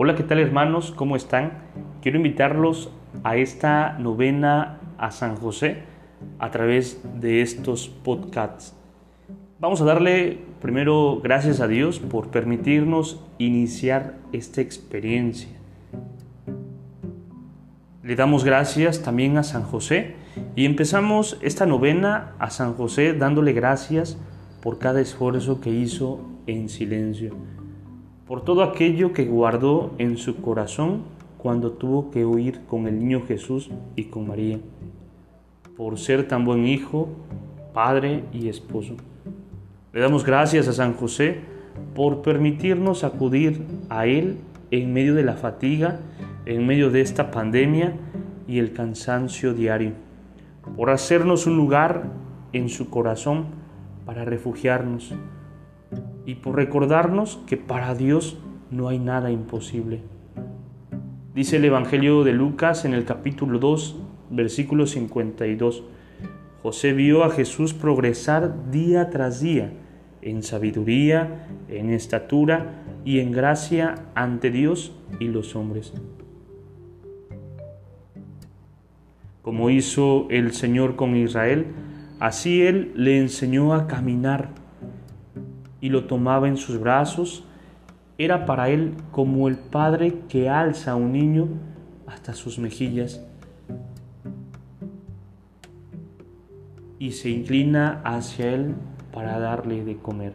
Hola, ¿qué tal hermanos? ¿Cómo están? Quiero invitarlos a esta novena a San José a través de estos podcasts. Vamos a darle primero gracias a Dios por permitirnos iniciar esta experiencia. Le damos gracias también a San José y empezamos esta novena a San José dándole gracias por cada esfuerzo que hizo en silencio por todo aquello que guardó en su corazón cuando tuvo que huir con el niño Jesús y con María, por ser tan buen hijo, padre y esposo. Le damos gracias a San José por permitirnos acudir a Él en medio de la fatiga, en medio de esta pandemia y el cansancio diario, por hacernos un lugar en su corazón para refugiarnos, y por recordarnos que para Dios no hay nada imposible. Dice el Evangelio de Lucas en el capítulo 2, versículo 52. José vio a Jesús progresar día tras día en sabiduría, en estatura y en gracia ante Dios y los hombres. Como hizo el Señor con Israel, así Él le enseñó a caminar y lo tomaba en sus brazos, era para él como el padre que alza a un niño hasta sus mejillas y se inclina hacia él para darle de comer.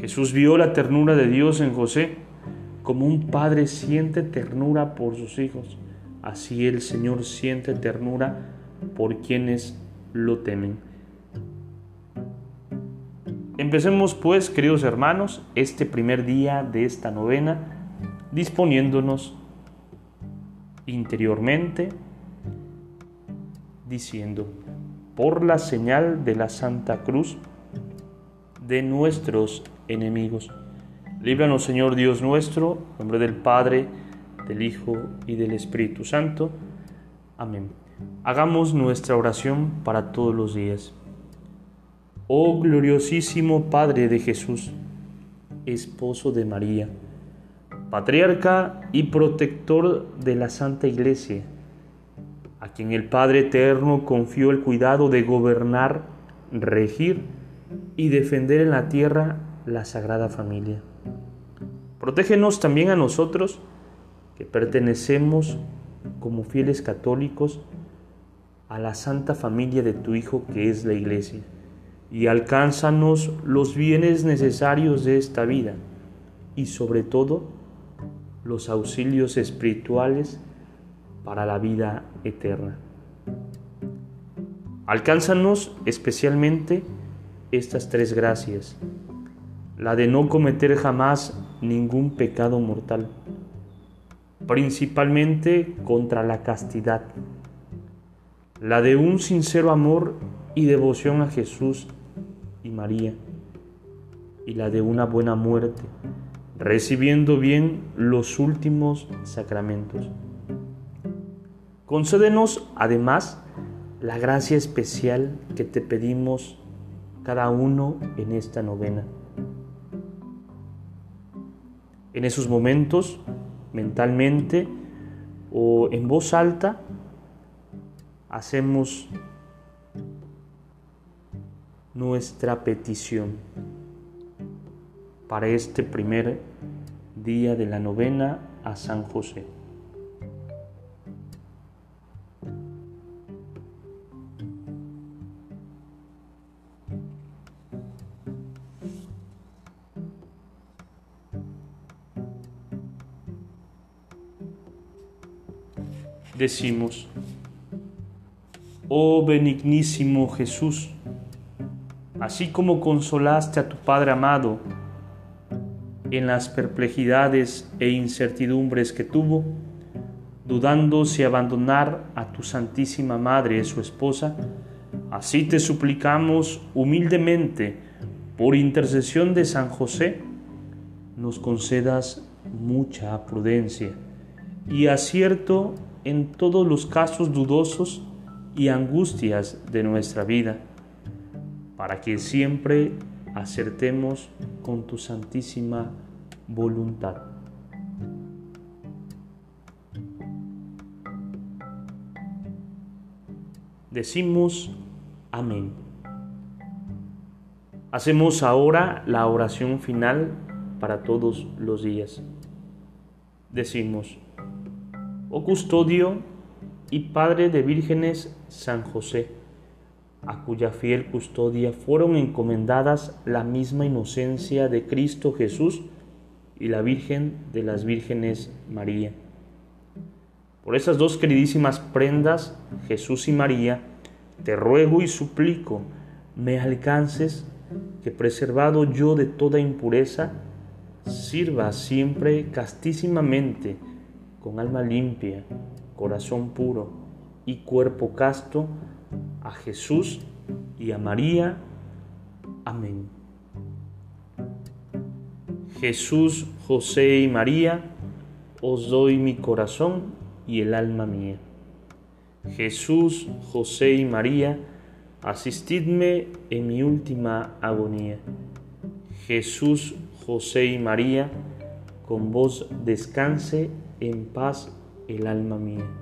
Jesús vio la ternura de Dios en José, como un padre siente ternura por sus hijos, así el Señor siente ternura por quienes lo temen. Empecemos pues, queridos hermanos, este primer día de esta novena, disponiéndonos interiormente, diciendo, por la señal de la Santa Cruz de nuestros enemigos. Líbranos, Señor Dios nuestro, en nombre del Padre, del Hijo y del Espíritu Santo. Amén. Hagamos nuestra oración para todos los días. Oh gloriosísimo Padre de Jesús, esposo de María, patriarca y protector de la Santa Iglesia, a quien el Padre Eterno confió el cuidado de gobernar, regir y defender en la tierra la Sagrada Familia. Protégenos también a nosotros que pertenecemos como fieles católicos a la Santa Familia de tu Hijo que es la Iglesia y alcánzanos los bienes necesarios de esta vida y sobre todo los auxilios espirituales para la vida eterna. Alcánzanos especialmente estas tres gracias. La de no cometer jamás ningún pecado mortal, principalmente contra la castidad. La de un sincero amor y devoción a Jesús y María, y la de una buena muerte, recibiendo bien los últimos sacramentos. Concédenos además la gracia especial que te pedimos cada uno en esta novena. En esos momentos, mentalmente o en voz alta, hacemos nuestra petición para este primer día de la novena a San José. Decimos, oh benignísimo Jesús, así como consolaste a tu Padre amado en las perplejidades e incertidumbres que tuvo, dudando si abandonar a tu Santísima Madre, su esposa, así te suplicamos humildemente, por intercesión de San José, nos concedas mucha prudencia y acierto en todos los casos dudosos y angustias de nuestra vida para que siempre acertemos con tu santísima voluntad. Decimos amén. Hacemos ahora la oración final para todos los días. Decimos, oh custodio y Padre de vírgenes San José, a cuya fiel custodia fueron encomendadas la misma inocencia de Cristo Jesús y la Virgen de las Vírgenes María. Por esas dos queridísimas prendas, Jesús y María, te ruego y suplico me alcances que preservado yo de toda impureza, sirva siempre castísimamente, con alma limpia, corazón puro y cuerpo casto, a Jesús y a María. Amén. Jesús, José y María, os doy mi corazón y el alma mía. Jesús, José y María, asistidme en mi última agonía. Jesús, José y María, con vos descanse en paz el alma mía.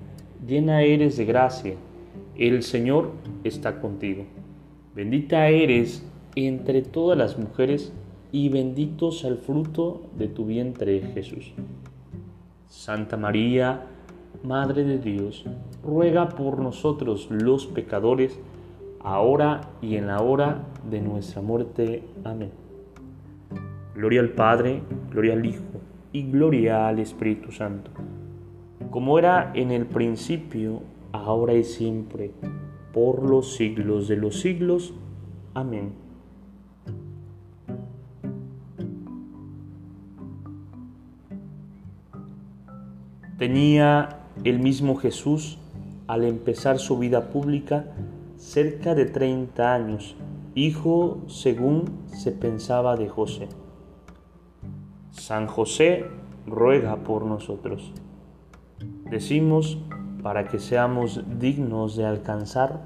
llena eres de gracia, el Señor está contigo. Bendita eres entre todas las mujeres y bendito sea el fruto de tu vientre Jesús. Santa María, Madre de Dios, ruega por nosotros los pecadores, ahora y en la hora de nuestra muerte. Amén. Gloria al Padre, gloria al Hijo y gloria al Espíritu Santo, como era en el principio, ahora y siempre, por los siglos de los siglos. Amén. Tenía el mismo Jesús, al empezar su vida pública, cerca de 30 años, hijo según se pensaba de José. San José ruega por nosotros. Decimos para que seamos dignos de alcanzar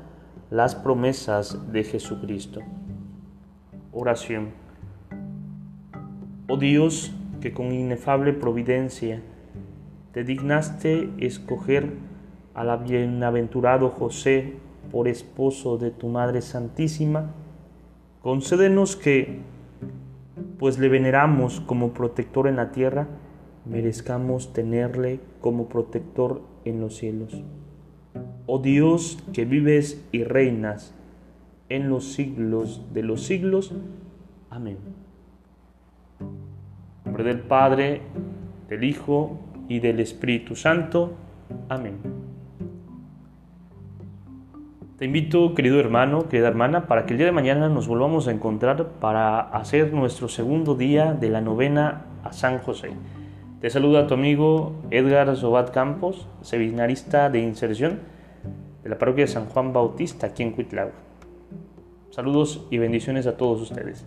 las promesas de Jesucristo. Oración. Oh Dios, que con inefable providencia te dignaste escoger al bienaventurado José por esposo de tu Madre Santísima, concédenos que, pues le veneramos como protector en la tierra, merezcamos tenerle como protector en los cielos. Oh Dios que vives y reinas en los siglos de los siglos. Amén. En nombre del Padre, del Hijo y del Espíritu Santo. Amén. Te invito, querido hermano, querida hermana, para que el día de mañana nos volvamos a encontrar para hacer nuestro segundo día de la novena a San José. Te saluda tu amigo Edgar Zobat Campos, seminarista de inserción de la parroquia de San Juan Bautista aquí en Cuitlagua. Saludos y bendiciones a todos ustedes.